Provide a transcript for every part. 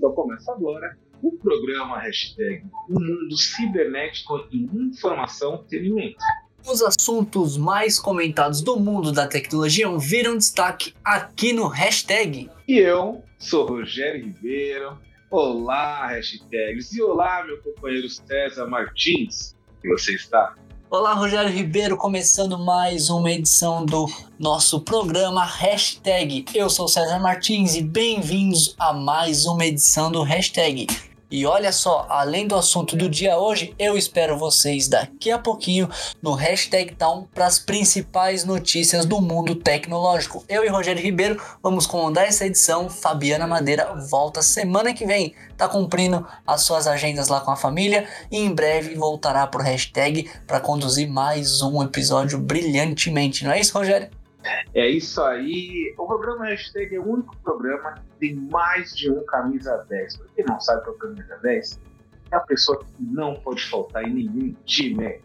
Então começa agora o programa hashtag O Mundo Cibernético e Informação Entretenimento. Os assuntos mais comentados do mundo da tecnologia viram destaque aqui no hashtag. E eu sou Rogério Ribeiro. Olá, hashtags. E olá, meu companheiro César Martins. Você está? Olá, Rogério Ribeiro, começando mais uma edição do nosso programa Hashtag. Eu sou César Martins e bem-vindos a mais uma edição do Hashtag. E olha só, além do assunto do dia hoje, eu espero vocês daqui a pouquinho no Hashtag Town para as principais notícias do mundo tecnológico. Eu e Rogério Ribeiro vamos comandar essa edição. Fabiana Madeira volta semana que vem. Tá cumprindo as suas agendas lá com a família e em breve voltará pro Hashtag para conduzir mais um episódio brilhantemente. Não é isso, Rogério? É isso aí. O programa Hashtag é o único programa que tem mais de um camisa 10. Pra quem não sabe o que é o camisa 10, é a pessoa que não pode faltar em nenhum time.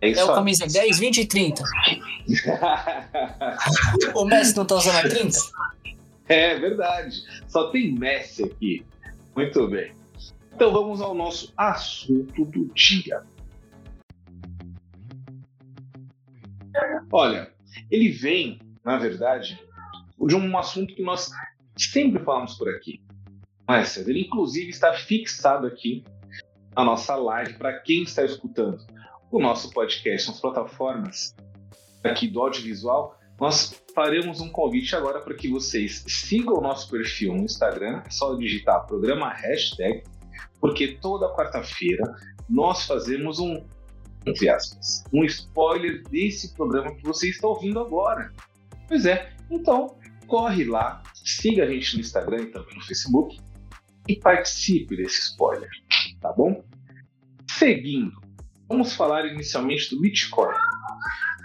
É, isso é o camisa 10, 20 e 30. o Messi não tá usando a 30? É verdade. Só tem Messi aqui. Muito bem. Então vamos ao nosso assunto do dia. Olha, ele vem, na verdade, de um assunto que nós sempre falamos por aqui. Mas ele, inclusive, está fixado aqui na nossa live para quem está escutando o nosso podcast nas plataformas aqui do audiovisual. Nós faremos um convite agora para que vocês sigam o nosso perfil no Instagram. É só digitar programa hashtag, porque toda quarta-feira nós fazemos um entre aspas, um spoiler desse programa que você está ouvindo agora. Pois é, então corre lá, siga a gente no Instagram e também no Facebook e participe desse spoiler, tá bom? Seguindo, vamos falar inicialmente do Bitcoin,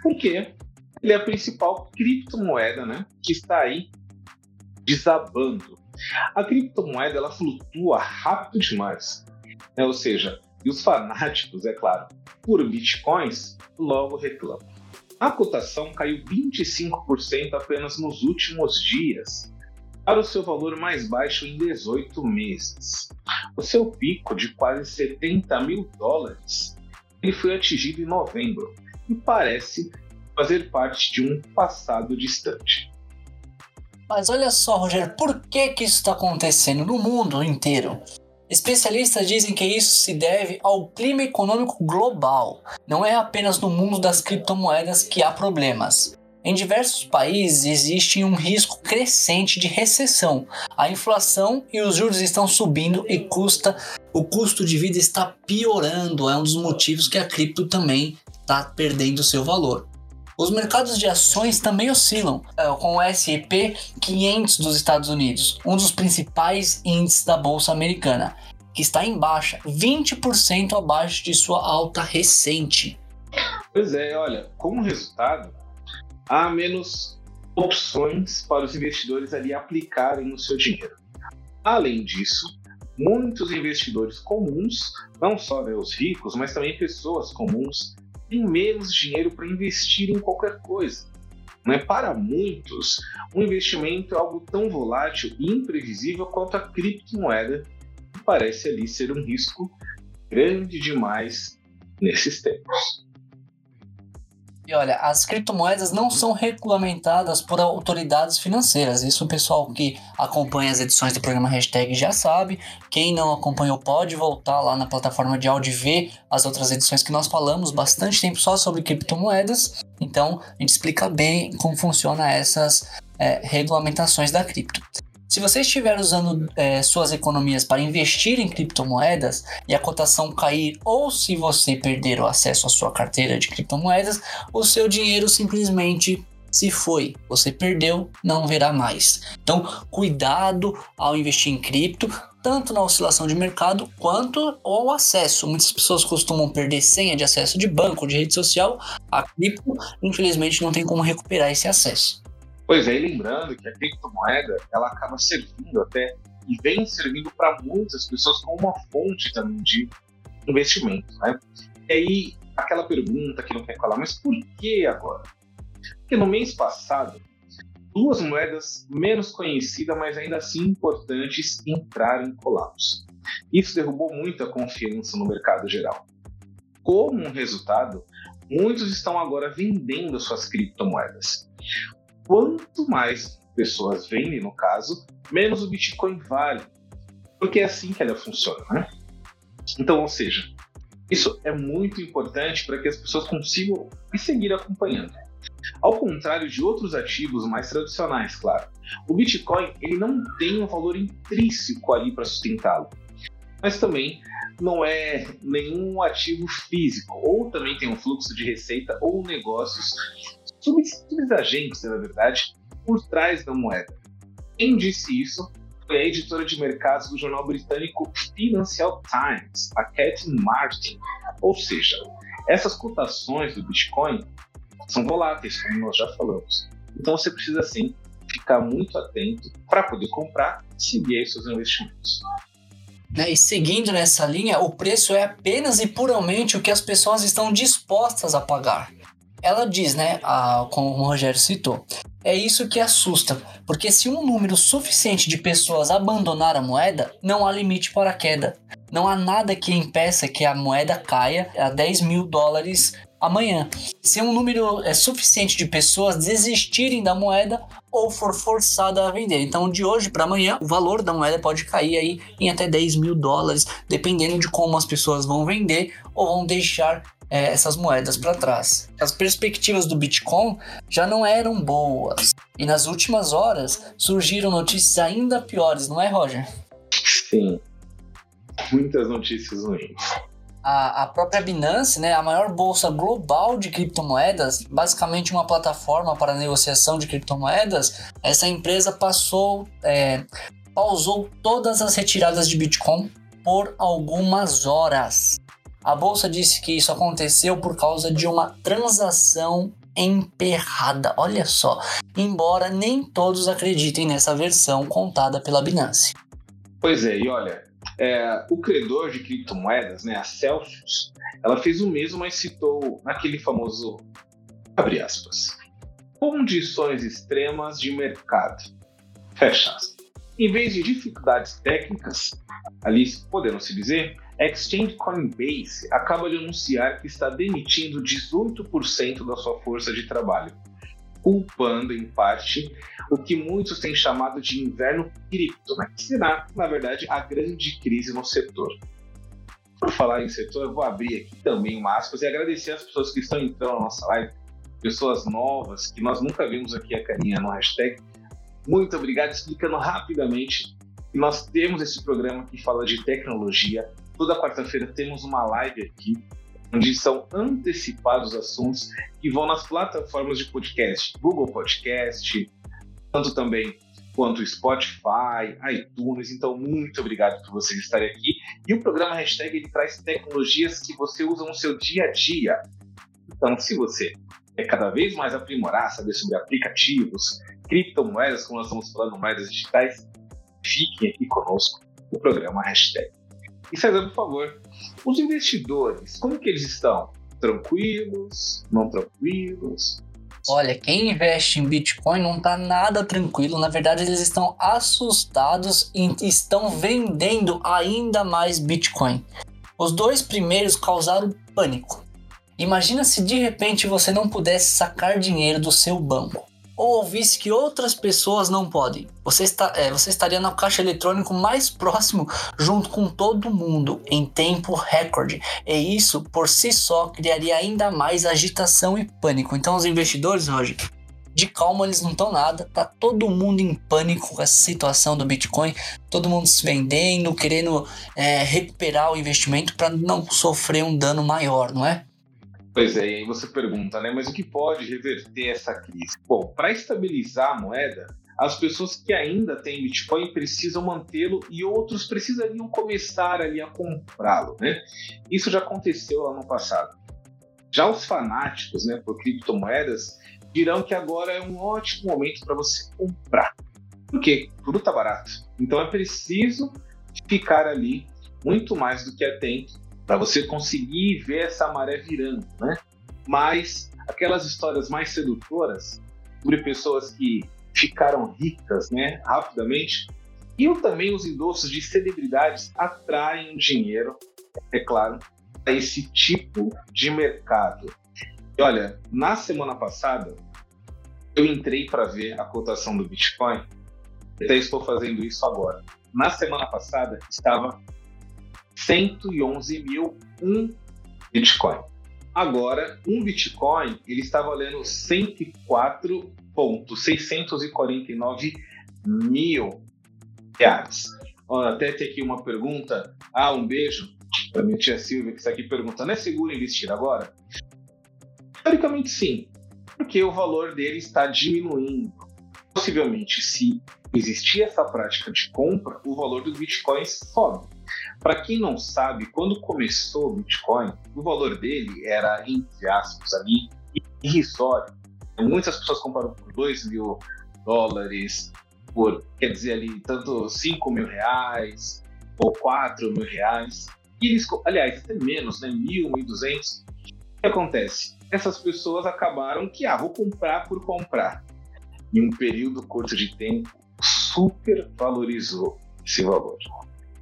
porque ele é a principal criptomoeda, né, que está aí desabando. A criptomoeda ela flutua rápido demais, né? ou seja, e os fanáticos, é claro, por bitcoins logo reclamam. A cotação caiu 25% apenas nos últimos dias, para o seu valor mais baixo em 18 meses. O seu pico de quase 70 mil dólares ele foi atingido em novembro e parece fazer parte de um passado distante. Mas olha só, Rogério, por que, que isso está acontecendo no mundo inteiro? Especialistas dizem que isso se deve ao clima econômico global. Não é apenas no mundo das criptomoedas que há problemas. Em diversos países existe um risco crescente de recessão. A inflação e os juros estão subindo e custa, o custo de vida está piorando. É um dos motivos que a cripto também está perdendo seu valor. Os mercados de ações também oscilam, é, com o S&P 500 dos Estados Unidos, um dos principais índices da bolsa americana, que está em baixa, 20% abaixo de sua alta recente. Pois é, olha, como resultado, há menos opções para os investidores ali aplicarem o seu dinheiro. Além disso, muitos investidores comuns, não só né, os ricos, mas também pessoas comuns, tem menos dinheiro para investir em qualquer coisa. Né? Para muitos, um investimento é algo tão volátil e imprevisível quanto a criptomoeda, que parece ali ser um risco grande demais nesses tempos. E olha, as criptomoedas não são regulamentadas por autoridades financeiras. Isso o pessoal que acompanha as edições do programa Hashtag já sabe. Quem não acompanhou pode voltar lá na plataforma de áudio e ver as outras edições que nós falamos bastante tempo só sobre criptomoedas. Então, a gente explica bem como funciona essas é, regulamentações da cripto. Se você estiver usando é, suas economias para investir em criptomoedas e a cotação cair, ou se você perder o acesso à sua carteira de criptomoedas, o seu dinheiro simplesmente se foi. Você perdeu, não verá mais. Então, cuidado ao investir em cripto, tanto na oscilação de mercado quanto ao acesso. Muitas pessoas costumam perder senha de acesso de banco, de rede social. A cripto, infelizmente, não tem como recuperar esse acesso. Pois é, e lembrando que a criptomoeda ela acaba servindo até e vem servindo para muitas pessoas como uma fonte também de investimento, né? E aí aquela pergunta que não quer falar, mas por que agora? Porque no mês passado, duas moedas menos conhecidas, mas ainda assim importantes, entraram em colapso. Isso derrubou muito a confiança no mercado geral. Como um resultado, muitos estão agora vendendo suas criptomoedas. Quanto mais pessoas vendem, no caso, menos o Bitcoin vale. Porque é assim que ela funciona, né? Então, ou seja, isso é muito importante para que as pessoas consigam seguir acompanhando. Ao contrário de outros ativos mais tradicionais, claro, o Bitcoin ele não tem um valor intrínseco ali para sustentá-lo, mas também não é nenhum ativo físico, ou também tem um fluxo de receita ou negócios subagentes, na verdade, por trás da moeda. Quem disse isso foi a editora de mercados do jornal britânico Financial Times, a Cathy Martin. Ou seja, essas cotações do Bitcoin são voláteis, como nós já falamos. Então você precisa sim ficar muito atento para poder comprar e seguir seus investimentos. Né? E seguindo nessa linha, o preço é apenas e puramente o que as pessoas estão dispostas a pagar. Ela diz, né, a, como o Rogério citou, é isso que assusta, porque se um número suficiente de pessoas abandonar a moeda, não há limite para a queda. Não há nada que impeça que a moeda caia a 10 mil dólares amanhã. Se um número é suficiente de pessoas desistirem da moeda ou for forçada a vender. Então, de hoje para amanhã, o valor da moeda pode cair aí em até 10 mil dólares, dependendo de como as pessoas vão vender ou vão deixar é, essas moedas para trás. As perspectivas do Bitcoin já não eram boas. E nas últimas horas surgiram notícias ainda piores, não é, Roger? Sim. Muitas notícias ruins a, a própria Binance, né, a maior bolsa global de criptomoedas, basicamente uma plataforma para negociação de criptomoedas, essa empresa passou, é, pausou todas as retiradas de Bitcoin por algumas horas. A bolsa disse que isso aconteceu por causa de uma transação emperrada. Olha só, embora nem todos acreditem nessa versão contada pela Binance. Pois é, e olha, é, o credor de criptomoedas, né, a Celsius, ela fez o mesmo, mas citou naquele famoso abre aspas. Condições extremas de mercado. Fecha aspas. Em vez de dificuldades técnicas, ali podendo se dizer, a Exchange Coinbase acaba de anunciar que está demitindo 18% da sua força de trabalho culpando, em parte, o que muitos têm chamado de inverno cripto, né? que será, na verdade, a grande crise no setor. Por falar em setor, eu vou abrir aqui também uma aspas e agradecer as pessoas que estão entrando na nossa live, pessoas novas que nós nunca vimos aqui a carinha no hashtag. Muito obrigado, explicando rapidamente que nós temos esse programa que fala de tecnologia. Toda quarta-feira temos uma live aqui onde são antecipados assuntos que vão nas plataformas de podcast, Google Podcast, tanto também quanto Spotify, iTunes. Então, muito obrigado por vocês estarem aqui. E o programa Hashtag ele traz tecnologias que você usa no seu dia a dia. Então, se você quer cada vez mais aprimorar, saber sobre aplicativos, criptomoedas, como nós estamos falando, moedas digitais, fiquem aqui conosco no programa Hashtag. E César, por favor, os investidores, como que eles estão? Tranquilos? Não tranquilos? Olha, quem investe em Bitcoin não está nada tranquilo. Na verdade, eles estão assustados e estão vendendo ainda mais Bitcoin. Os dois primeiros causaram pânico. Imagina se de repente você não pudesse sacar dinheiro do seu banco ou ouvisse que outras pessoas não podem. Você, está, é, você estaria no caixa eletrônico mais próximo, junto com todo mundo, em tempo recorde. E isso, por si só, criaria ainda mais agitação e pânico. Então, os investidores, Roger, de calma eles não estão nada, tá todo mundo em pânico com essa situação do Bitcoin, todo mundo se vendendo, querendo é, recuperar o investimento para não sofrer um dano maior, não é? Pois é, e aí você pergunta, né? Mas o que pode reverter essa crise? Bom, para estabilizar a moeda, as pessoas que ainda têm Bitcoin precisam mantê-lo e outros precisariam começar ali a comprá-lo, né? Isso já aconteceu ano passado. Já os fanáticos, né, por criptomoedas dirão que agora é um ótimo momento para você comprar. Por quê? Tudo está barato. Então é preciso ficar ali muito mais do que atento para você conseguir ver essa maré virando, né? Mas aquelas histórias mais sedutoras sobre pessoas que ficaram ricas né, rapidamente. E também os endossos de celebridades atraem dinheiro, é claro, a esse tipo de mercado. E olha, na semana passada, eu entrei para ver a cotação do Bitcoin, até estou fazendo isso agora. Na semana passada, estava 111 mil um Bitcoin. Agora, um Bitcoin ele está valendo 104,649 mil reais. até tem aqui uma pergunta. Ah, um beijo para minha tia Silvia que está aqui perguntando: é seguro investir agora? Teoricamente, sim, porque o valor dele está diminuindo. Possivelmente, se existir essa prática de compra, o valor dos bitcoins sobe. Para quem não sabe, quando começou o Bitcoin, o valor dele era, entre aspas, ali, irrisório. Muitas pessoas compraram por 2 mil dólares, por, quer dizer, ali, tanto 5 mil reais ou 4 mil reais. E eles, aliás, até menos, né? Mil, mil duzentos. O que acontece? Essas pessoas acabaram que, ah, vou comprar por comprar. Em um período curto de tempo, super valorizou esse valor.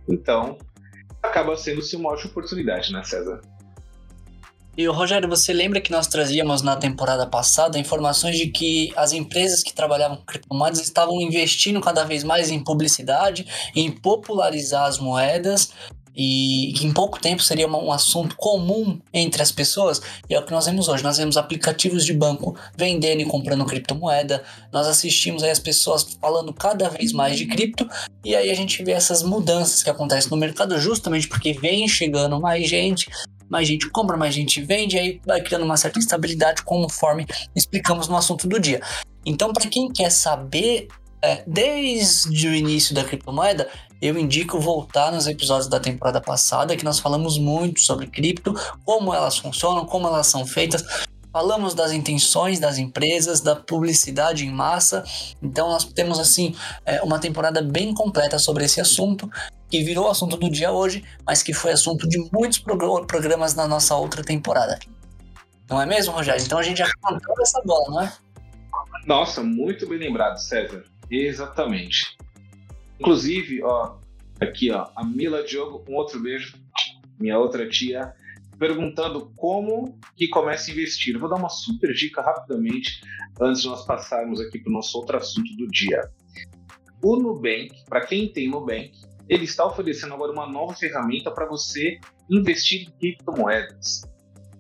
Então, acaba sendo-se uma ótima oportunidade, né, César? E o Rogério, você lembra que nós trazíamos na temporada passada informações de que as empresas que trabalhavam com criptomoedas estavam investindo cada vez mais em publicidade, em popularizar as moedas e que em pouco tempo seria um assunto comum entre as pessoas, e é o que nós vemos hoje. Nós vemos aplicativos de banco vendendo e comprando criptomoeda, nós assistimos aí as pessoas falando cada vez mais de cripto, e aí a gente vê essas mudanças que acontecem no mercado justamente porque vem chegando mais gente, mais gente compra, mais gente vende, aí vai criando uma certa instabilidade conforme explicamos no assunto do dia. Então, para quem quer saber é, desde o início da criptomoeda, eu indico voltar nos episódios da temporada passada, que nós falamos muito sobre cripto, como elas funcionam, como elas são feitas. Falamos das intenções das empresas, da publicidade em massa. Então, nós temos, assim, é, uma temporada bem completa sobre esse assunto, que virou assunto do dia hoje, mas que foi assunto de muitos programas na nossa outra temporada. Não é mesmo, Rogério? Então a gente já cantou essa bola, não é? Nossa, muito bem lembrado, César. Exatamente. Inclusive, ó, aqui, ó, a Mila Diogo, um outro beijo, minha outra tia, perguntando como que começa a investir. Eu vou dar uma super dica rapidamente antes de nós passarmos aqui para o nosso outro assunto do dia. O Nubank, para quem tem Nubank, ele está oferecendo agora uma nova ferramenta para você investir em criptomoedas.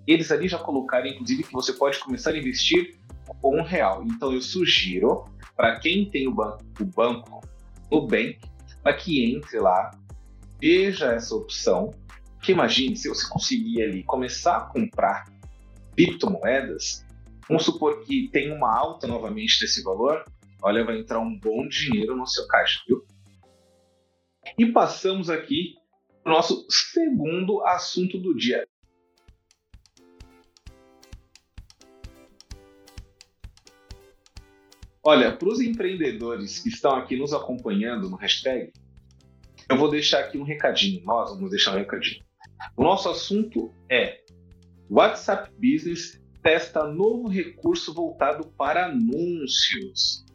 Eles ali já colocaram, inclusive, que você pode começar a investir com um real. Então eu sugiro para quem tem o banco, o banco Nubank, para que entre lá, veja essa opção, que imagine se você conseguir ali começar a comprar criptomoedas, vamos supor que tem uma alta novamente desse valor, olha, vai entrar um bom dinheiro no seu caixa, viu? E passamos aqui para o nosso segundo assunto do dia. Olha, para os empreendedores que estão aqui nos acompanhando no hashtag, eu vou deixar aqui um recadinho. Nós vamos deixar um recadinho. O nosso assunto é WhatsApp Business testa novo recurso voltado para anúncios.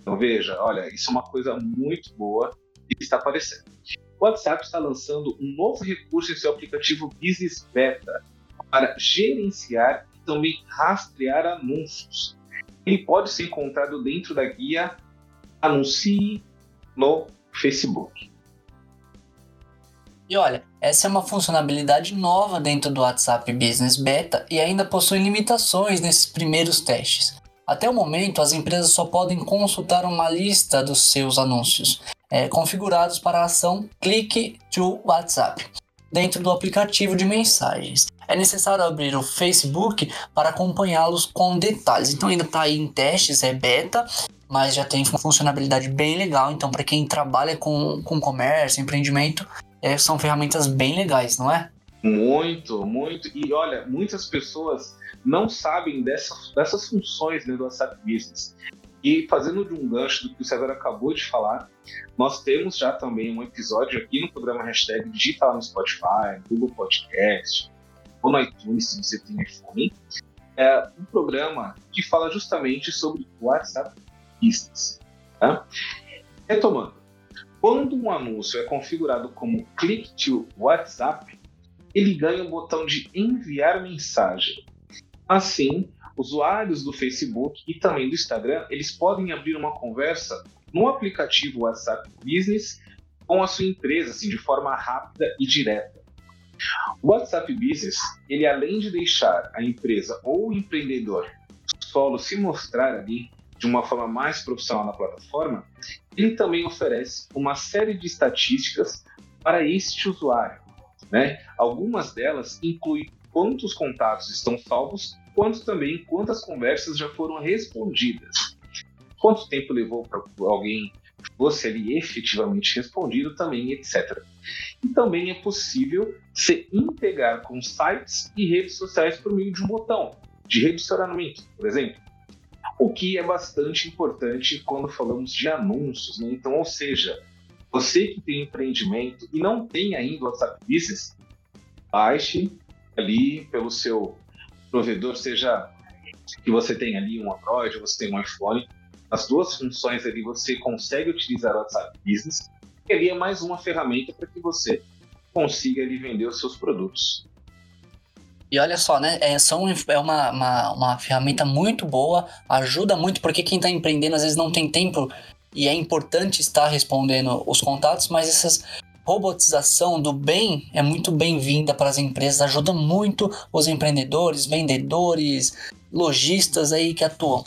Então veja, olha, isso é uma coisa muito boa que está aparecendo. O WhatsApp está lançando um novo recurso em seu aplicativo Business Beta para gerenciar e também rastrear anúncios ele pode ser encontrado dentro da guia Anuncie no Facebook. E olha, essa é uma funcionalidade nova dentro do WhatsApp Business Beta e ainda possui limitações nesses primeiros testes. Até o momento, as empresas só podem consultar uma lista dos seus anúncios é, configurados para a ação Clique to WhatsApp dentro do aplicativo de mensagens é necessário abrir o Facebook para acompanhá-los com detalhes. Então ainda está em testes, é beta, mas já tem uma funcionalidade bem legal. Então para quem trabalha com, com comércio, empreendimento, é, são ferramentas bem legais, não é? Muito, muito. E olha, muitas pessoas não sabem dessas, dessas funções né, do WhatsApp Business. E fazendo de um gancho do que o César acabou de falar, nós temos já também um episódio aqui no programa Hashtag Digital no Spotify, Google Podcast, no iTunes, se você tem iPhone, é um programa que fala justamente sobre WhatsApp Business. Tá? Retomando, quando um anúncio é configurado como click to WhatsApp, ele ganha o botão de enviar mensagem. Assim, usuários do Facebook e também do Instagram, eles podem abrir uma conversa no aplicativo WhatsApp Business com a sua empresa, assim, de forma rápida e direta. O WhatsApp Business, ele além de deixar a empresa ou o empreendedor solo se mostrar ali de uma forma mais profissional na plataforma, ele também oferece uma série de estatísticas para este usuário. Né? Algumas delas incluem quantos contatos estão salvos, quanto também quantas conversas já foram respondidas. Quanto tempo levou para alguém fosse ali efetivamente respondido também, etc. E também é possível se integrar com sites e redes sociais por meio de um botão de redicionamento, por exemplo o que é bastante importante quando falamos de anúncios. Né? Então, ou seja, você que tem empreendimento e não tem ainda o WhatsApp Business, baixe ali pelo seu provedor, seja que você tenha ali um Android você tem um iPhone, as duas funções ali você consegue utilizar o WhatsApp Business, e ali é mais uma ferramenta para que você consiga ali vender os seus produtos. E olha só, né? É, são, é uma, uma, uma ferramenta muito boa, ajuda muito, porque quem está empreendendo às vezes não tem tempo e é importante estar respondendo os contatos, mas essas robotização do bem é muito bem-vinda para as empresas, ajuda muito os empreendedores, vendedores, lojistas aí que atuam.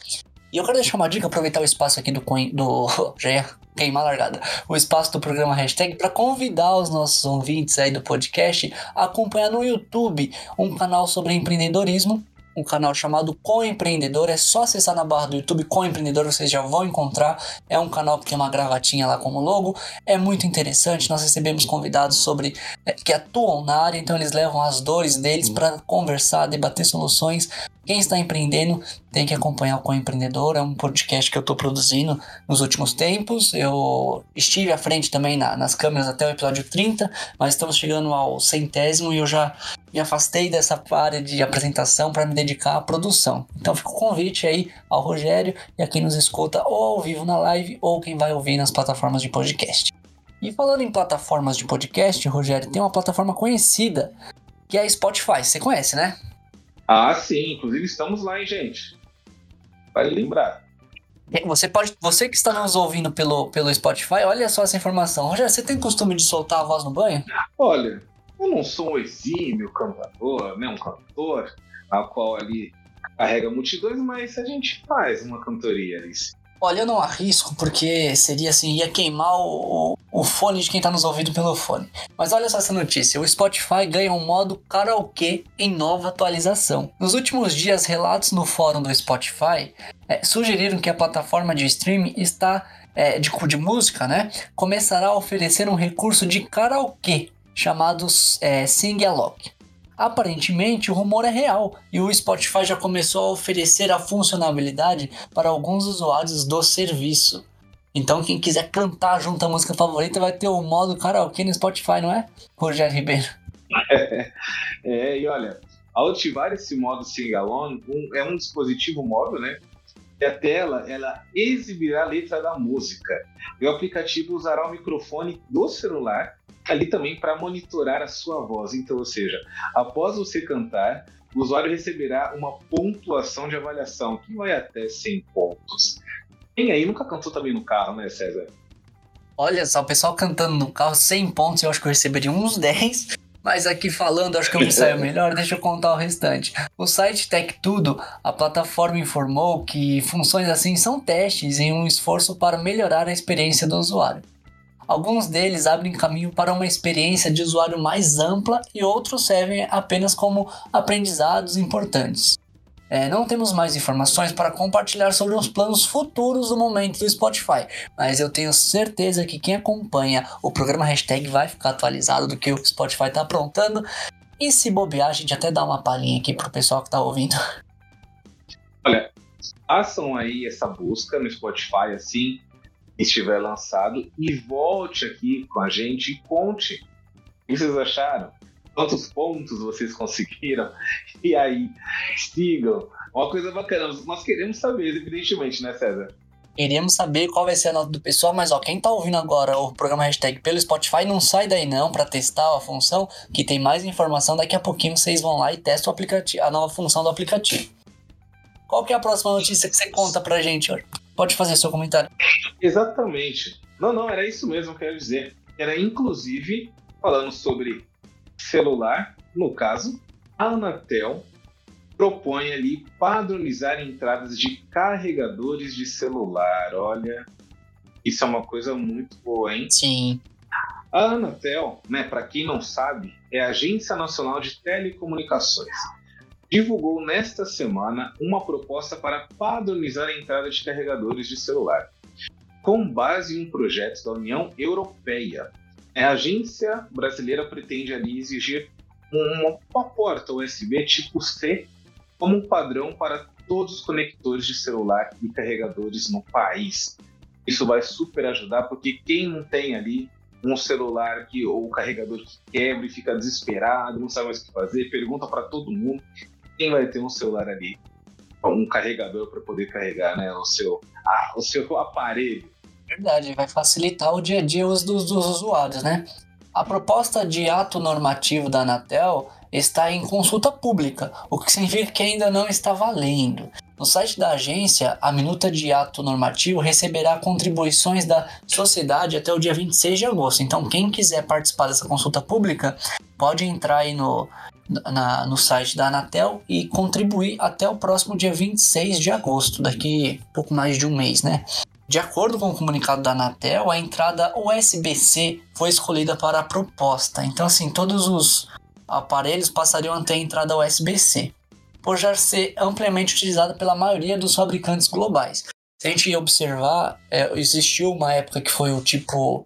E eu quero deixar uma dica, aproveitar o espaço aqui do, do já ia queimar a largada, o espaço do programa hashtag para convidar os nossos ouvintes aí do podcast a acompanhar no YouTube um canal sobre empreendedorismo um canal chamado Coempreendedor. É só acessar na barra do YouTube Coempreendedor, vocês já vão encontrar. É um canal que tem uma gravatinha lá como logo. É muito interessante. Nós recebemos convidados sobre é, que atuam na área, então eles levam as dores deles para conversar, debater soluções. Quem está empreendendo tem que acompanhar o Coempreendedor, é um podcast que eu estou produzindo nos últimos tempos. Eu estive à frente também na, nas câmeras até o episódio 30, mas estamos chegando ao centésimo e eu já me afastei dessa área de apresentação para me dedicar à produção. Então fica o convite aí ao Rogério e a quem nos escuta ou ao vivo na live ou quem vai ouvir nas plataformas de podcast. E falando em plataformas de podcast, Rogério, tem uma plataforma conhecida que é a Spotify. Você conhece, né? Ah, sim. Inclusive estamos lá, hein, gente. Vale lembrar. É, você pode, você que está nos ouvindo pelo, pelo Spotify, olha só essa informação. Rogério, você tem costume de soltar a voz no banho? Olha, eu não sou um exímio cantador, né, um cantor, a qual ali carrega multidões, mas a gente faz uma cantoria ali. Olha, eu não arrisco porque seria assim, ia queimar o, o fone de quem tá nos ouvindo pelo fone. Mas olha só essa notícia: o Spotify ganha um modo karaokê em nova atualização. Nos últimos dias, relatos no fórum do Spotify é, sugeriram que a plataforma de streaming está. É, de, de música, né? Começará a oferecer um recurso de karaokê chamados é, Sing Along. Aparentemente, o rumor é real e o Spotify já começou a oferecer a funcionalidade para alguns usuários do serviço. Então, quem quiser cantar junto à música favorita vai ter o modo karaokê no Spotify, não é? Rogério Ribeiro. É, é e olha, ao ativar esse modo Sing Along, um, é um dispositivo móvel, né? E a tela ela exibirá a letra da música. E o aplicativo usará o microfone do celular ali também para monitorar a sua voz. Então, ou seja, após você cantar, o usuário receberá uma pontuação de avaliação que vai até 100 pontos. Quem aí nunca cantou também no carro, né, César? Olha só, o pessoal cantando no carro, 100 pontos, eu acho que eu receberia uns 10. Mas aqui falando, acho que eu me saio melhor, deixa eu contar o restante. O site Tech Tudo, a plataforma informou que funções assim são testes em um esforço para melhorar a experiência do usuário. Alguns deles abrem caminho para uma experiência de usuário mais ampla e outros servem apenas como aprendizados importantes. É, não temos mais informações para compartilhar sobre os planos futuros do momento do Spotify, mas eu tenho certeza que quem acompanha o programa hashtag vai ficar atualizado do que o Spotify está aprontando. E se bobear, a gente até dá uma palhinha aqui pro pessoal que está ouvindo. Olha, façam aí essa busca no Spotify assim, estiver lançado e volte aqui com a gente e conte o que vocês acharam, quantos pontos vocês conseguiram e aí sigam. Uma coisa bacana, nós queremos saber, evidentemente, né, César? Queríamos saber qual vai ser a nota do pessoal, mas ó, quem tá ouvindo agora o programa hashtag pelo Spotify, não sai daí não para testar a função, que tem mais informação. Daqui a pouquinho vocês vão lá e testam o aplicativo, a nova função do aplicativo. Qual que é a próxima notícia que você conta pra gente hoje? Pode fazer seu comentário. Exatamente. Não, não, era isso mesmo que eu quero dizer. Era inclusive falando sobre celular, no caso, a Anatel propõe ali padronizar entradas de carregadores de celular. Olha, isso é uma coisa muito boa, hein? Sim. A Anatel, né, para quem não sabe, é a Agência Nacional de Telecomunicações. Divulgou nesta semana uma proposta para padronizar a entrada de carregadores de celular, com base em um projeto da União Europeia. A agência brasileira pretende ali exigir uma, uma porta USB tipo C como um padrão para todos os conectores de celular e carregadores no país. Isso vai super ajudar, porque quem não tem ali um celular que, ou um carregador que quebra e fica desesperado, não sabe mais o que fazer, pergunta para todo mundo quem vai ter um celular ali, um carregador para poder carregar né, o, seu, ah, o seu aparelho. Verdade, vai facilitar o dia a dia dos, dos usuários, né? A proposta de ato normativo da Anatel está em consulta pública, o que significa que ainda não está valendo. No site da agência, a minuta de ato normativo receberá contribuições da sociedade até o dia 26 de agosto. Então, quem quiser participar dessa consulta pública, pode entrar aí no, na, no site da Anatel e contribuir até o próximo dia 26 de agosto, daqui pouco mais de um mês, né? De acordo com o comunicado da Anatel, a entrada USB-C foi escolhida para a proposta. Então, assim, todos os aparelhos passariam a ter entrada USB-C, por já ser amplamente utilizada pela maioria dos fabricantes globais. Se a gente observar, é, existiu uma época que foi o tipo,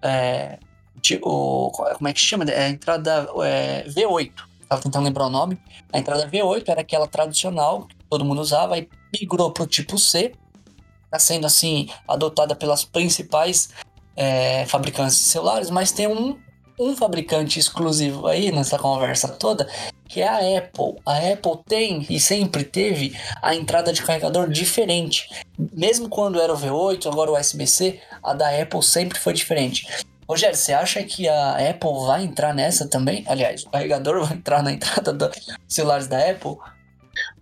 é, tipo como é que chama? É, a entrada é, V8. Estava tentando lembrar o nome. A entrada V8 era aquela tradicional que todo mundo usava e migrou para o tipo C. Está sendo assim adotada pelas principais é, fabricantes de celulares, mas tem um um fabricante exclusivo aí nessa conversa toda, que é a Apple. A Apple tem e sempre teve a entrada de carregador diferente. Mesmo quando era o V8, agora o USB-C, a da Apple sempre foi diferente. Rogério, você acha que a Apple vai entrar nessa também? Aliás, o carregador vai entrar na entrada dos celulares da Apple?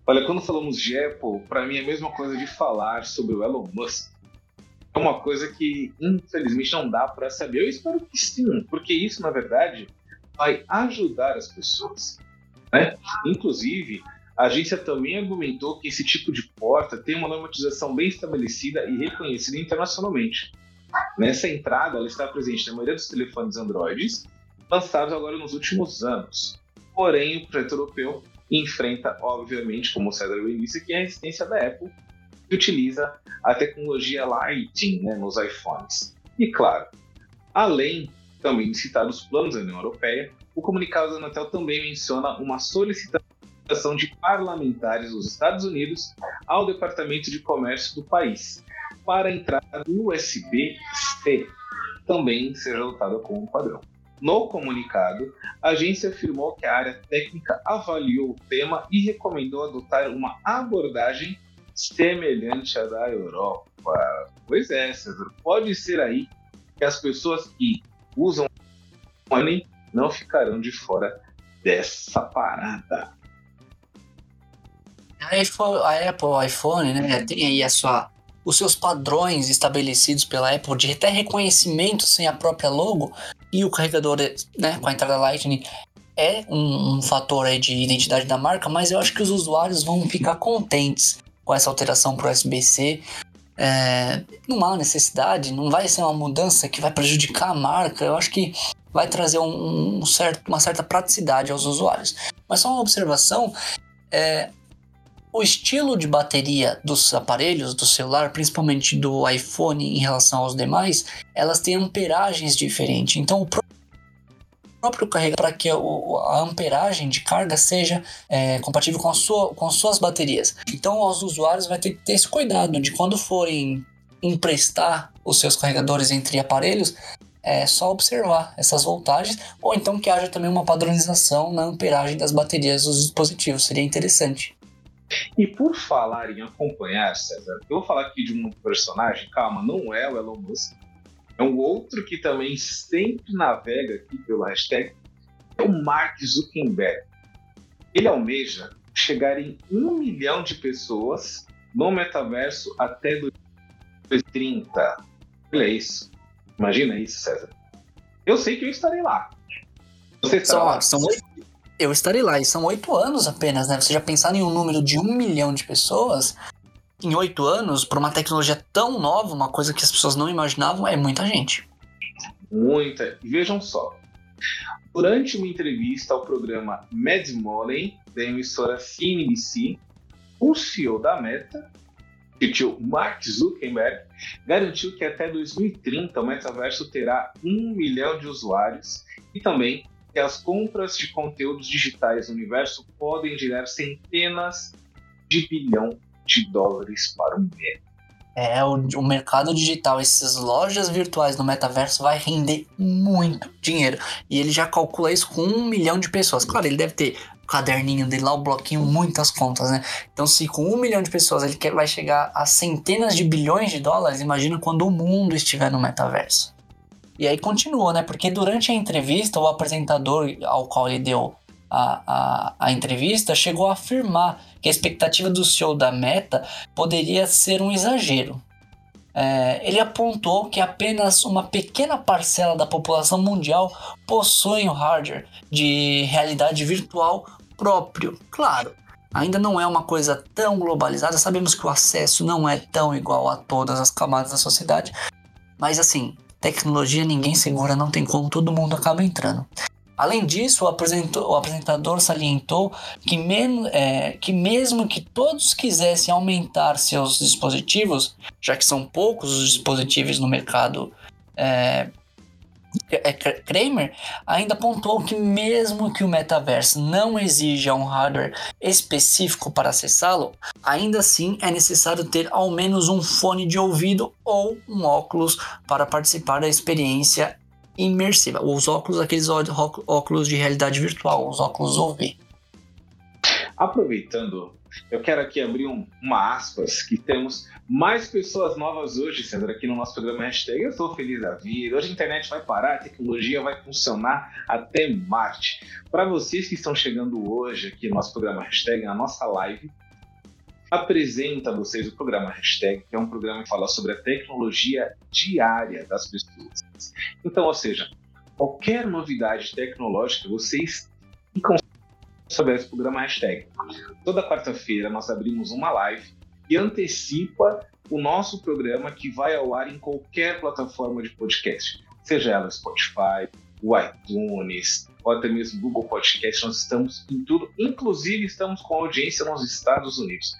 Olha, quando falamos de Apple, para mim é a mesma coisa de falar sobre o Elon Musk é uma coisa que, infelizmente, não dá para saber. Eu espero que sim, porque isso, na verdade, vai ajudar as pessoas. Né? Inclusive, a agência também argumentou que esse tipo de porta tem uma normatização bem estabelecida e reconhecida internacionalmente. Nessa entrada, ela está presente na maioria dos telefones Androids, lançados agora nos últimos anos. Porém, o projeto europeu enfrenta, obviamente, como o César bem disse, que é a resistência da Apple utiliza a tecnologia Lighting né, nos iPhones. E claro, além também de citar os planos da União Europeia, o comunicado da Anatel também menciona uma solicitação de parlamentares dos Estados Unidos ao Departamento de Comércio do país para entrar no USB-C, também seja adotada como padrão. No comunicado, a agência afirmou que a área técnica avaliou o tema e recomendou adotar uma abordagem semelhante à da Europa. Pois é, César, pode ser aí que as pessoas que usam money não ficarão de fora dessa parada. A Apple, o iPhone, né, tem aí a sua, os seus padrões estabelecidos pela Apple de até reconhecimento sem a própria logo e o carregador né, com a entrada Lightning é um, um fator aí de identidade da marca, mas eu acho que os usuários vão ficar contentes com essa alteração para o USB-C. É, não há necessidade, não vai ser uma mudança que vai prejudicar a marca. Eu acho que vai trazer um, um certo, uma certa praticidade aos usuários. Mas só uma observação: é, o estilo de bateria dos aparelhos, do celular, principalmente do iPhone em relação aos demais, elas têm amperagens diferentes. Então, o próprio carregador para que a amperagem de carga seja é, compatível com, a sua, com as suas baterias. Então, os usuários vão ter que ter esse cuidado de quando forem emprestar os seus carregadores entre aparelhos, é só observar essas voltagens, ou então que haja também uma padronização na amperagem das baterias dos dispositivos, seria interessante. E por falar em acompanhar, César, eu vou falar aqui de um personagem, calma, não é o Elon Musk, é um outro que também sempre navega aqui pelo hashtag, é o Mark Zuckerberg. Ele almeja chegar em um milhão de pessoas no metaverso até 2030. Olha isso. Imagina isso, César. Eu sei que eu estarei lá. Você estará são, lá? São oito, eu estarei lá, e são oito anos apenas, né? Você já pensar em um número de um milhão de pessoas em oito anos, para uma tecnologia tão nova, uma coisa que as pessoas não imaginavam, é muita gente. Muita. Vejam só. Durante uma entrevista ao programa Mad Money, da emissora CNBC, o CEO da Meta, o tio Mark Zuckerberg, garantiu que até 2030 o metaverso terá um milhão de usuários e também que as compras de conteúdos digitais no universo podem gerar centenas de bilhão de dólares para o mês. É, o, o mercado digital, essas lojas virtuais no metaverso vai render muito dinheiro. E ele já calcula isso com um milhão de pessoas. Claro, ele deve ter o caderninho dele lá, o bloquinho, muitas contas, né? Então, se com um milhão de pessoas ele quer, vai chegar a centenas de bilhões de dólares, imagina quando o mundo estiver no metaverso. E aí continua, né? Porque durante a entrevista, o apresentador ao qual ele deu a, a, a entrevista chegou a afirmar que a expectativa do CEO da Meta poderia ser um exagero. É, ele apontou que apenas uma pequena parcela da população mundial possui um hardware de realidade virtual próprio. Claro, ainda não é uma coisa tão globalizada, sabemos que o acesso não é tão igual a todas as camadas da sociedade, mas assim, tecnologia ninguém segura, não tem como, todo mundo acaba entrando. Além disso, o, apresentador salientou que, men é, que, mesmo que todos quisessem aumentar seus dispositivos, já que são poucos os dispositivos no mercado, é, é, Kramer ainda apontou que, mesmo que o metaverso não exija um hardware específico para acessá-lo, ainda assim é necessário ter ao menos um fone de ouvido ou um óculos para participar da experiência imersiva. Os óculos, aqueles óculos de realidade virtual, os óculos UV. Aproveitando, eu quero aqui abrir um, uma aspas que temos mais pessoas novas hoje, Sandra, aqui no nosso programa Hashtag. Eu estou feliz da vida. Hoje a internet vai parar, a tecnologia vai funcionar até Marte. Para vocês que estão chegando hoje aqui no nosso programa Hashtag, na nossa live, apresenta a vocês o programa Hashtag, que é um programa que fala sobre a tecnologia diária das pessoas. Então, ou seja, qualquer novidade tecnológica, vocês ficam sobre esse programa Hashtag. Toda quarta-feira nós abrimos uma live que antecipa o nosso programa que vai ao ar em qualquer plataforma de podcast, seja ela Spotify, o iTunes, ou até mesmo Google Podcast, nós estamos em tudo, inclusive estamos com audiência nos Estados Unidos.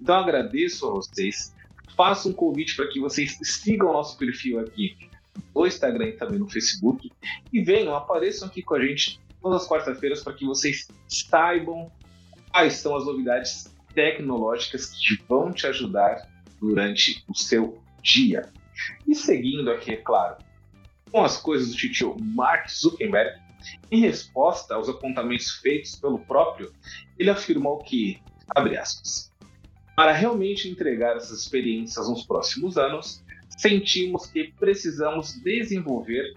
Então agradeço a vocês. Faço um convite para que vocês sigam nosso perfil aqui no Instagram e também no Facebook. E venham, apareçam aqui com a gente todas as quartas-feiras para que vocês saibam quais são as novidades tecnológicas que vão te ajudar durante o seu dia. E seguindo aqui, é claro, com as coisas do tio Mark Zuckerberg, em resposta aos apontamentos feitos pelo próprio, ele afirmou que, abre aspas, para realmente entregar essas experiências nos próximos anos, sentimos que precisamos desenvolver,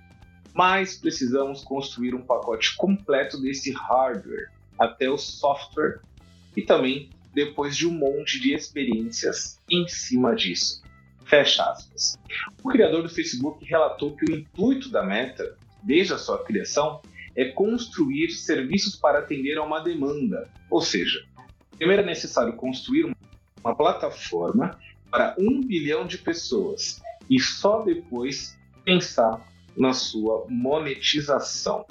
mas precisamos construir um pacote completo desse hardware até o software e também depois de um monte de experiências em cima disso. Fecha aspas. O criador do Facebook relatou que o intuito da Meta, desde a sua criação, é construir serviços para atender a uma demanda. Ou seja, primeiro é necessário construir uma plataforma para um bilhão de pessoas e só depois pensar na sua monetização.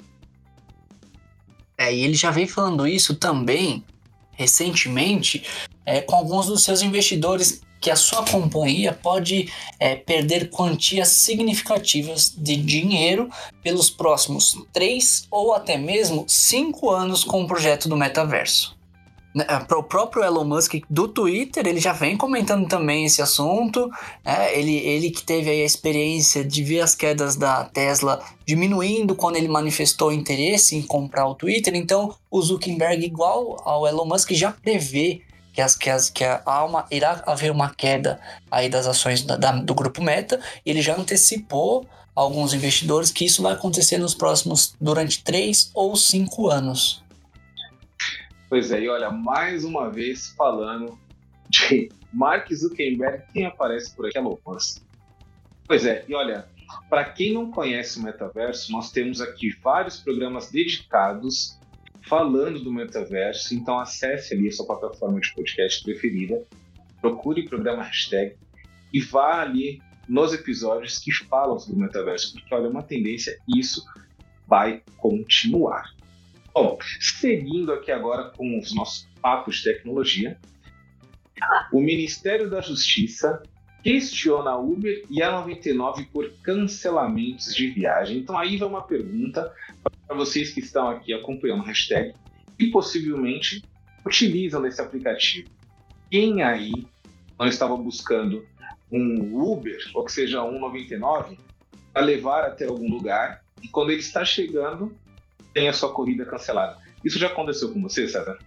É, e ele já vem falando isso também recentemente é, com alguns dos seus investidores que a sua companhia pode é, perder quantias significativas de dinheiro pelos próximos três ou até mesmo cinco anos com o projeto do metaverso. Né, o próprio Elon Musk do Twitter, ele já vem comentando também esse assunto. É, ele, ele que teve a experiência de ver as quedas da Tesla diminuindo quando ele manifestou interesse em comprar o Twitter. Então, o Zuckerberg, igual ao Elon Musk, já prevê que as, que, as, que há uma, irá haver uma queda aí das ações da, da, do grupo Meta. Ele já antecipou alguns investidores que isso vai acontecer nos próximos durante três ou cinco anos. Pois é, e olha, mais uma vez falando de Mark Zuckerberg, quem aparece por aqui é loucura. Pois é, e olha, para quem não conhece o metaverso, nós temos aqui vários programas dedicados falando do metaverso, então acesse ali a sua plataforma de podcast preferida, procure o programa hashtag e vá ali nos episódios que falam sobre o metaverso, porque olha, é uma tendência e isso vai continuar. Bom, seguindo aqui agora com os nossos papos de tecnologia, o Ministério da Justiça questiona a Uber e a 99 por cancelamentos de viagem. Então aí vai uma pergunta para vocês que estão aqui acompanhando o hashtag e possivelmente utilizam esse aplicativo. Quem aí não estava buscando um Uber, ou que seja um 99, para levar até algum lugar e quando ele está chegando, tem a sua corrida cancelada. Isso já aconteceu com você, César?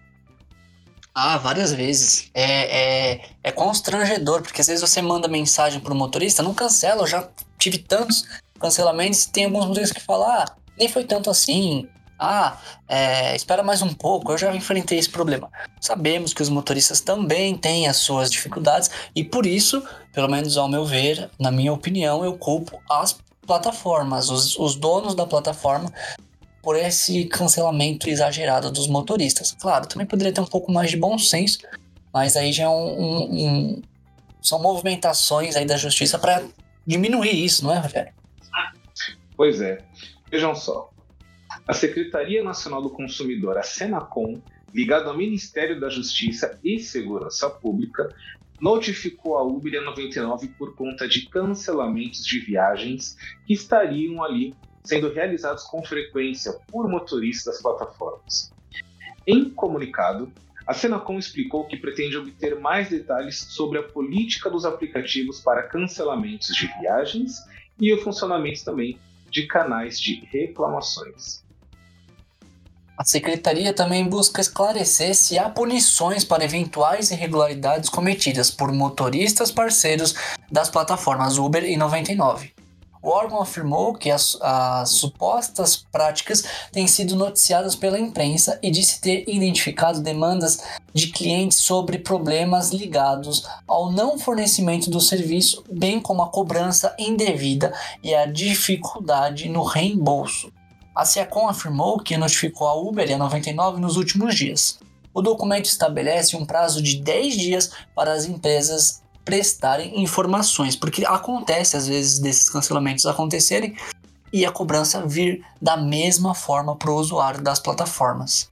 Ah, várias vezes. É, é, é constrangedor, porque às vezes você manda mensagem pro motorista, não cancela, eu já tive tantos cancelamentos, tem alguns motoristas que falam, ah, nem foi tanto assim, ah, é, espera mais um pouco, eu já enfrentei esse problema. Sabemos que os motoristas também têm as suas dificuldades e por isso, pelo menos ao meu ver, na minha opinião, eu culpo as plataformas, os, os donos da plataforma por esse cancelamento exagerado dos motoristas. Claro, também poderia ter um pouco mais de bom senso, mas aí já é um, um, um são movimentações aí da justiça para diminuir isso, não é, Rogério? Pois é. Vejam só. A Secretaria Nacional do Consumidor, a Senacom, ligada ao Ministério da Justiça e Segurança Pública, notificou a Uber e a 99 por conta de cancelamentos de viagens que estariam ali sendo realizados com frequência por motoristas das plataformas. Em comunicado, a Senacom explicou que pretende obter mais detalhes sobre a política dos aplicativos para cancelamentos de viagens e o funcionamento também de canais de reclamações. A secretaria também busca esclarecer se há punições para eventuais irregularidades cometidas por motoristas parceiros das plataformas Uber e 99. O órgão afirmou que as, as, supostas práticas têm sido noticiadas pela imprensa e disse ter identificado demandas de clientes sobre problemas ligados ao não fornecimento do serviço, bem como a cobrança indevida e a dificuldade no reembolso. A Ciacom afirmou que notificou a Uber e a 99 nos últimos dias. O documento estabelece um prazo de 10 dias para as empresas prestarem informações, porque acontece às vezes desses cancelamentos acontecerem e a cobrança vir da mesma forma para o usuário das plataformas.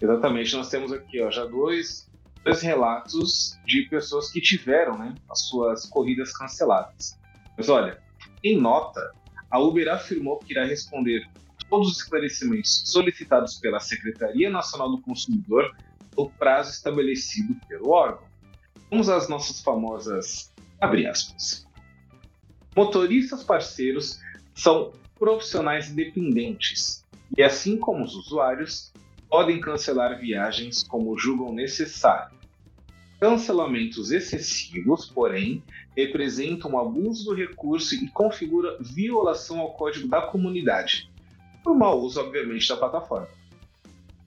Exatamente, nós temos aqui ó, já dois, dois relatos de pessoas que tiveram né, as suas corridas canceladas. Mas olha, em nota, a Uber afirmou que irá responder todos os esclarecimentos solicitados pela Secretaria Nacional do Consumidor no prazo estabelecido pelo órgão. Vamos às nossas famosas abre aspas. Motoristas parceiros são profissionais independentes e, assim como os usuários, podem cancelar viagens como julgam necessário. Cancelamentos excessivos, porém, representam um abuso do recurso e configura violação ao código da comunidade, por mau uso, obviamente, da plataforma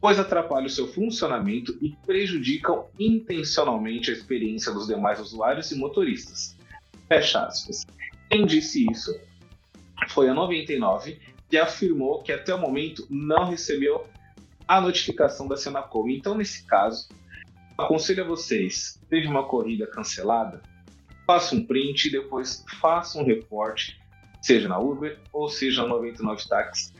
pois atrapalham o seu funcionamento e prejudicam intencionalmente a experiência dos demais usuários e motoristas. Fecha aspas. Quem disse isso foi a 99, que afirmou que até o momento não recebeu a notificação da Senacom. Então, nesse caso, aconselho a vocês: teve uma corrida cancelada? Faça um print e depois faça um reporte, seja na Uber ou seja na 99 Táxi,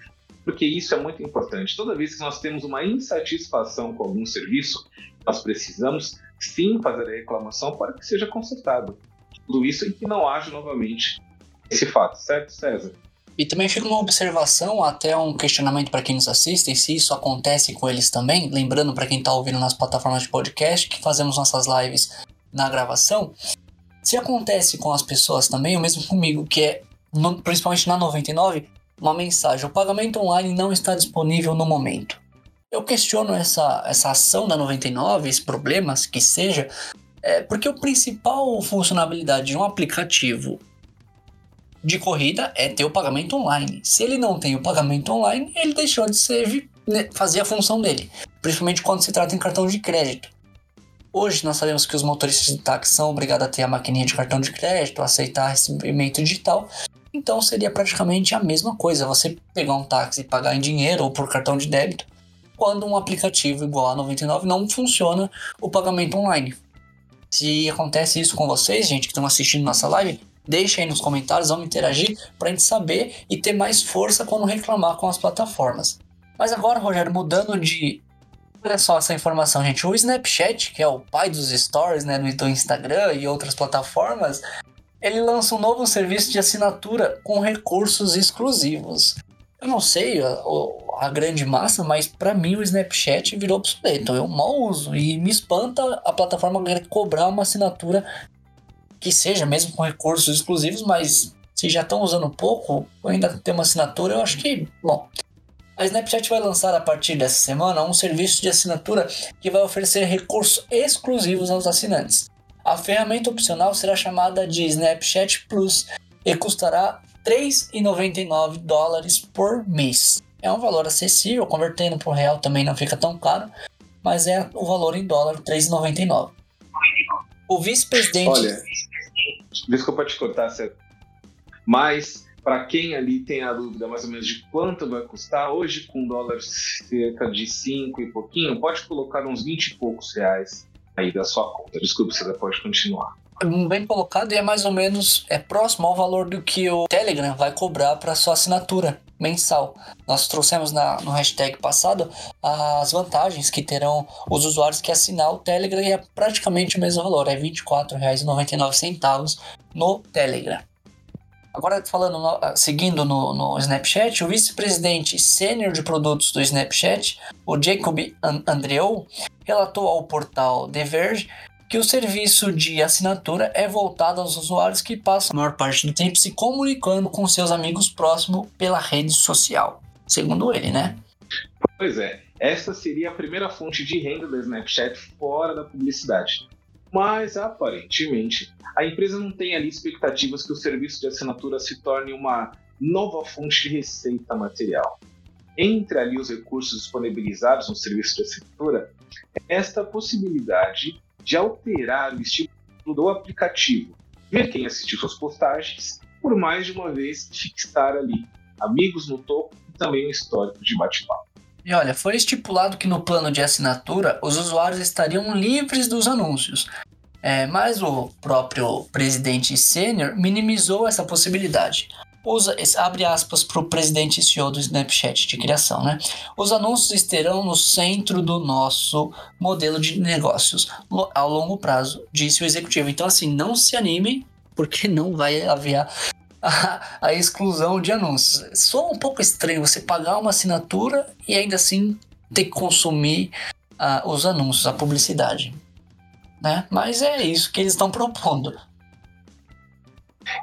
porque isso é muito importante. Toda vez que nós temos uma insatisfação com algum serviço, nós precisamos sim fazer a reclamação para que seja consertado. Tudo isso e que não haja novamente esse fato, certo, César? E também fica uma observação, até um questionamento para quem nos assiste, se isso acontece com eles também. Lembrando para quem está ouvindo nas plataformas de podcast que fazemos nossas lives na gravação. Se acontece com as pessoas também, o mesmo comigo, que é principalmente na 99, uma mensagem: o pagamento online não está disponível no momento. Eu questiono essa, essa ação da 99, esses problemas que seja, é, porque o principal funcionalidade de um aplicativo de corrida é ter o pagamento online. Se ele não tem o pagamento online, ele deixou de ser, né, fazer a função dele, principalmente quando se trata em cartão de crédito. Hoje nós sabemos que os motoristas de táxi são obrigados a ter a maquininha de cartão de crédito, aceitar recebimento digital. Então seria praticamente a mesma coisa você pegar um táxi e pagar em dinheiro ou por cartão de débito, quando um aplicativo igual a 99 não funciona o pagamento online. Se acontece isso com vocês, gente que estão assistindo nossa live, deixa aí nos comentários, vamos interagir para a gente saber e ter mais força quando reclamar com as plataformas. Mas agora, Rogério, mudando de Olha só essa informação, gente. O Snapchat, que é o pai dos stories, né, do Instagram e outras plataformas, ele lança um novo serviço de assinatura com recursos exclusivos. Eu não sei a, a grande massa, mas para mim o Snapchat virou obsoleto. Eu mal uso e me espanta a plataforma cobrar uma assinatura que seja mesmo com recursos exclusivos, mas se já estão usando pouco, ainda ter uma assinatura, eu acho que, bom, a Snapchat vai lançar a partir dessa semana um serviço de assinatura que vai oferecer recursos exclusivos aos assinantes. A ferramenta opcional será chamada de Snapchat Plus e custará 3,99 dólares por mês. É um valor acessível, convertendo para o real também não fica tão caro, mas é o valor em dólar 3,99. O vice-presidente. Olha, desculpa te cortar, mas para quem ali tem a dúvida mais ou menos de quanto vai custar, hoje com dólar cerca de 5 e pouquinho, pode colocar uns 20 e poucos reais aí da sua conta. Desculpe, você pode continuar. Bem colocado e é mais ou menos é próximo ao valor do que o Telegram vai cobrar para sua assinatura mensal. Nós trouxemos na, no hashtag passado as vantagens que terão os usuários que assinar o Telegram e é praticamente o mesmo valor, é R$ 24,99 no Telegram. Agora, falando, ah, seguindo no, no Snapchat, o vice-presidente sênior de produtos do Snapchat, o Jacob Andreou, relatou ao portal The Verge que o serviço de assinatura é voltado aos usuários que passam a maior parte do tempo se comunicando com seus amigos próximos pela rede social, segundo ele, né? Pois é, essa seria a primeira fonte de renda do Snapchat fora da publicidade. Mas aparentemente a empresa não tem ali expectativas que o serviço de assinatura se torne uma nova fonte de receita material. Entre ali os recursos disponibilizados no serviço de assinatura, esta possibilidade de alterar o estilo do aplicativo, ver quem assistiu suas postagens, por mais de uma vez fixar ali amigos no topo e também um histórico de bate-papo. E olha, foi estipulado que no plano de assinatura os usuários estariam livres dos anúncios. É, mas o próprio presidente sênior minimizou essa possibilidade. Usa, abre aspas para o presidente CEO do Snapchat de criação, né? Os anúncios estarão no centro do nosso modelo de negócios ao longo prazo, disse o executivo. Então, assim, não se animem, porque não vai haver a, a exclusão de anúncios. Só um pouco estranho você pagar uma assinatura e ainda assim ter que consumir uh, os anúncios, a publicidade. Né? Mas é isso que eles estão propondo.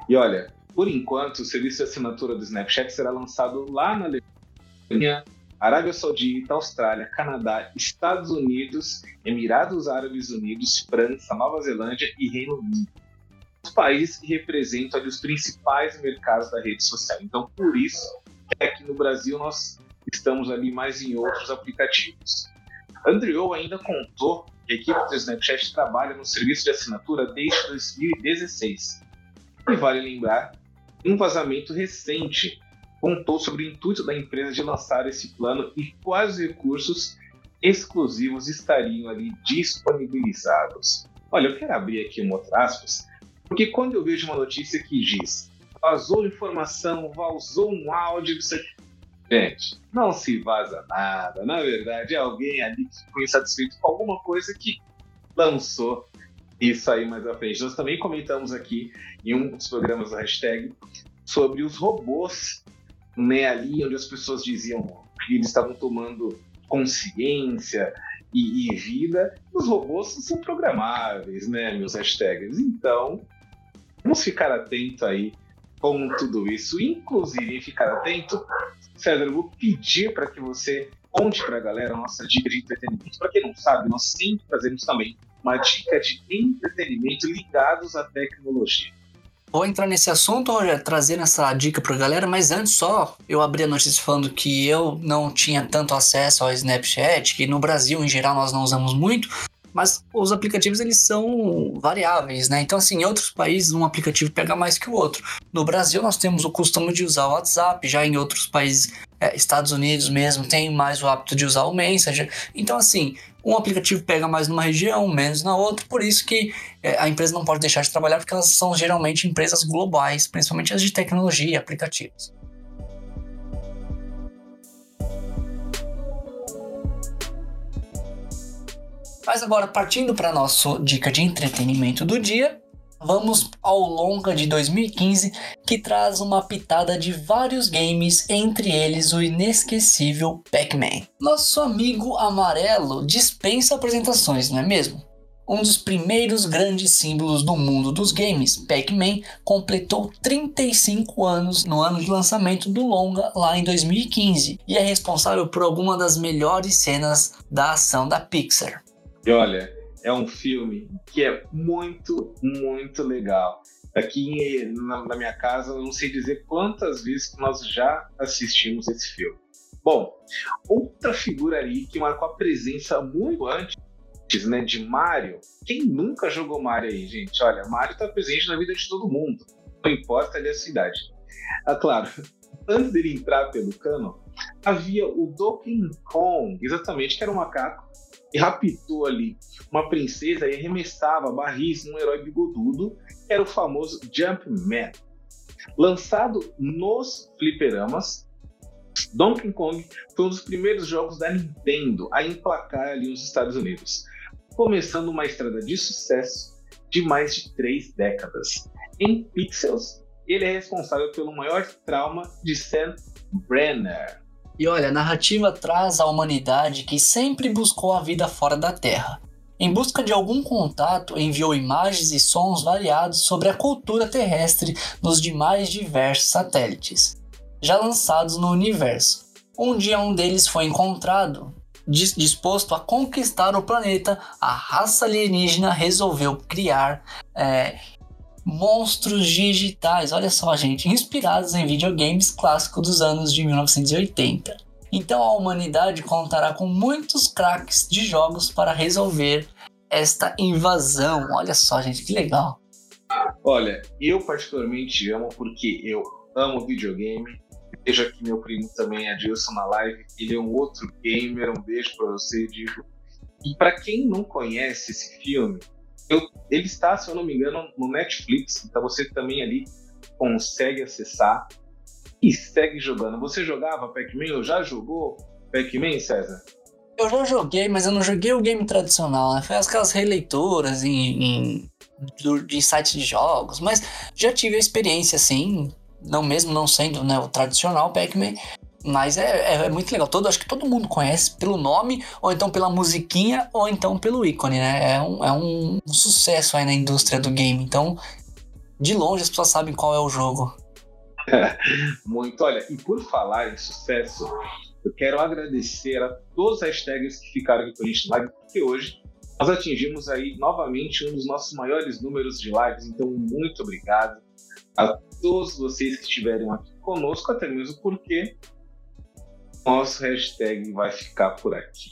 E olha, por enquanto, o serviço de assinatura do Snapchat será lançado lá na Alemanha, Arábia Saudita, Austrália, Canadá, Estados Unidos, Emirados Árabes Unidos, França, Nova Zelândia e Reino Unido os países que representam ali, os principais mercados da rede social. Então, por isso que aqui no Brasil nós estamos ali mais em outros aplicativos. Andrew ainda contou que a equipe do Snapchat trabalha no serviço de assinatura desde 2016. E vale lembrar, um vazamento recente contou sobre o intuito da empresa de lançar esse plano e quais recursos exclusivos estariam ali disponibilizados. Olha, eu quero abrir aqui um outro aspas porque quando eu vejo uma notícia que diz vazou informação, vazou um áudio, você... gente, não se vaza nada. Na verdade, é alguém ali que ficou insatisfeito com alguma coisa que lançou isso aí mais à frente. Nós também comentamos aqui em um dos programas da hashtag sobre os robôs, né, ali onde as pessoas diziam que eles estavam tomando consciência e, e vida. Os robôs são programáveis, né, meus hashtags. Então, Vamos ficar atento aí com tudo isso. Inclusive, ficar atento, César, eu vou pedir para que você conte para a galera a nossa dica de entretenimento. Para quem não sabe, nós sempre fazemos também uma dica de entretenimento ligados à tecnologia. Vou entrar nesse assunto, Rogério, trazendo essa dica pra galera, mas antes só, eu abri a notícia falando que eu não tinha tanto acesso ao Snapchat, que no Brasil, em geral, nós não usamos muito, mas os aplicativos, eles são variáveis, né? Então, assim, em outros países, um aplicativo pega mais que o outro. No Brasil, nós temos o costume de usar o WhatsApp, já em outros países, é, Estados Unidos mesmo, tem mais o hábito de usar o Messenger. Então, assim, um aplicativo pega mais numa região, menos na outra, por isso que é, a empresa não pode deixar de trabalhar, porque elas são geralmente empresas globais, principalmente as de tecnologia e aplicativos. Mas agora, partindo para nossa dica de entretenimento do dia, vamos ao longa de 2015, que traz uma pitada de vários games, entre eles o inesquecível Pac-Man. Nosso amigo amarelo dispensa apresentações, não é mesmo? Um dos primeiros grandes símbolos do mundo dos games, Pac-Man completou 35 anos no ano de lançamento do longa lá em 2015 e é responsável por alguma das melhores cenas da ação da Pixar. E olha, é um filme que é muito, muito legal. Aqui na, minha casa, não sei dizer quantas vezes nós já assistimos esse filme. Bom, outra figura ali que marcou a presença muito antes né, de Mario. Quem nunca jogou Mario aí, gente? Olha, Mario está presente na vida de todo mundo, não importa ali a cidade. Ah, claro, antes dele entrar pelo cano, havia o Donkey Kong, exatamente, que era um macaco e raptou ali uma princesa e arremessava barris num herói bigodudo, era o famoso Jumpman. Lançado nos fliperamas, Donkey Kong foi um dos primeiros jogos da Nintendo a emplacar ali nos Estados Unidos, começando uma estrada de sucesso de mais de três décadas. Em pixels, ele é responsável pelo maior trauma de Sam Brenner, e olha, a narrativa traz a humanidade que sempre buscou a vida fora da Terra. Em busca de algum contato, enviou imagens e sons variados sobre a cultura terrestre nos demais diversos satélites, já lançados no universo. Um dia um deles foi encontrado. Disposto a conquistar o planeta, a raça alienígena resolveu criar é, monstros digitais, olha só, gente, inspirados em videogames clássicos dos anos de 1980. Então a humanidade contará com muitos craques de jogos para resolver esta invasão. Olha só, gente, que legal. Olha, eu particularmente amo porque eu amo videogame. Veja aqui meu primo também, Adilson, na live. Ele é um outro gamer. Um beijo para você, Diego. E para quem não conhece esse filme, eu, ele está, se eu não me engano, no Netflix, então você também ali consegue acessar e segue jogando. Você jogava Pac-Man ou já jogou Pac-Man, César? Eu já joguei, mas eu não joguei o game tradicional, né? Foi aquelas releituras em, em, em sites de jogos, mas já tive a experiência assim, não mesmo não sendo né, o tradicional Pac-Man, mas é, é, é, muito legal. Todo, acho que todo mundo conhece pelo nome, ou então pela musiquinha, ou então pelo ícone, né? É um, é um, um sucesso aí na indústria do game. Então, de longe as pessoas sabem qual é o jogo. muito. Olha, e por falar em sucesso, eu quero agradecer a todos os hashtags que ficaram aqui com a gente na live, porque hoje nós atingimos aí novamente um dos nossos maiores números de lives. Então, muito obrigado a todos vocês que estiveram aqui conosco, até mesmo porque nosso hashtag vai ficar por aqui.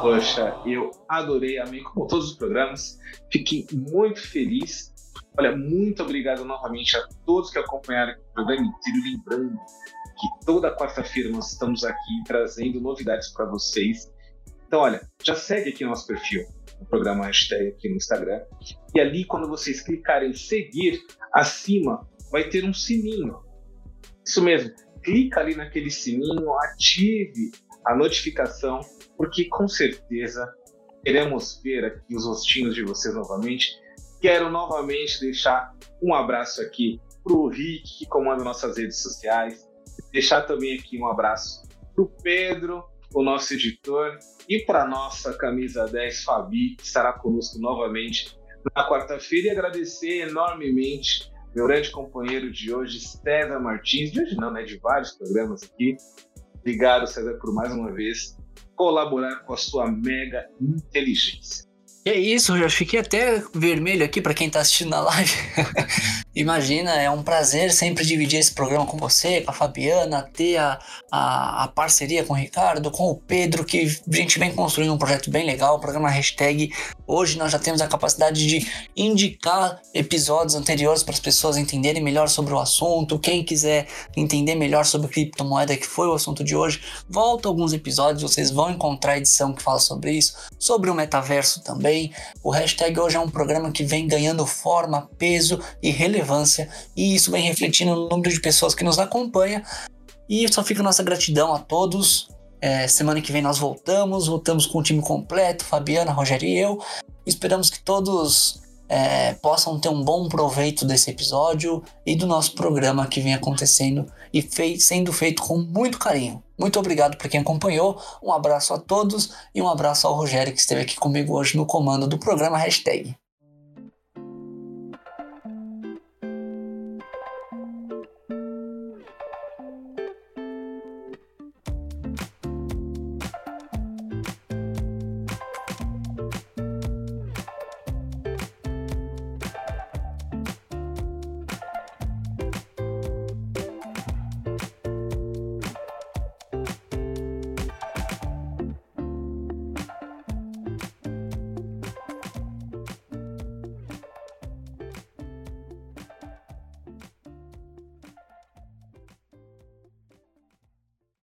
Poxa, eu adorei, amei como todos os programas. Fiquei muito feliz. Olha, muito obrigado novamente a todos que acompanharam o programa inteiro. Lembrando que toda quarta-feira nós estamos aqui trazendo novidades para vocês. Então, olha, já segue aqui nosso perfil, o programa hashtag aqui no Instagram. E ali, quando vocês clicarem em seguir, acima vai ter um sininho. Isso mesmo, clica ali naquele sininho, ative a notificação, porque com certeza queremos ver aqui os rostinhos de vocês novamente. Quero novamente deixar um abraço aqui para o Rick, que comanda nossas redes sociais. Deixar também aqui um abraço para o Pedro, o nosso editor, e para nossa camisa 10, Fabi, que estará conosco novamente na quarta-feira. E agradecer enormemente meu grande companheiro de hoje, César Martins, de hoje não, né, de vários programas aqui, Obrigado, César, por mais uma vez colaborar com a sua mega inteligência. É isso, eu já fiquei até vermelho aqui para quem tá assistindo na live. Imagina, é um prazer sempre dividir esse programa com você, com a Fabiana, ter a, a, a, parceria com o Ricardo, com o Pedro, que a gente vem construindo um projeto bem legal, o programa hashtag. Hoje nós já temos a capacidade de indicar episódios anteriores para as pessoas entenderem melhor sobre o assunto. Quem quiser entender melhor sobre criptomoeda, que foi o assunto de hoje, volta alguns episódios, vocês vão encontrar a edição que fala sobre isso, sobre o metaverso também. O hashtag hoje é um programa que vem ganhando forma, peso e relevância, e isso vem refletindo no número de pessoas que nos acompanha. E só fica nossa gratidão a todos. É, semana que vem nós voltamos, voltamos com o time completo, Fabiana, Rogério e eu. Esperamos que todos é, possam ter um bom proveito desse episódio e do nosso programa que vem acontecendo e fei sendo feito com muito carinho. Muito obrigado para quem acompanhou, um abraço a todos e um abraço ao Rogério que esteve aqui comigo hoje no comando do programa Hashtag.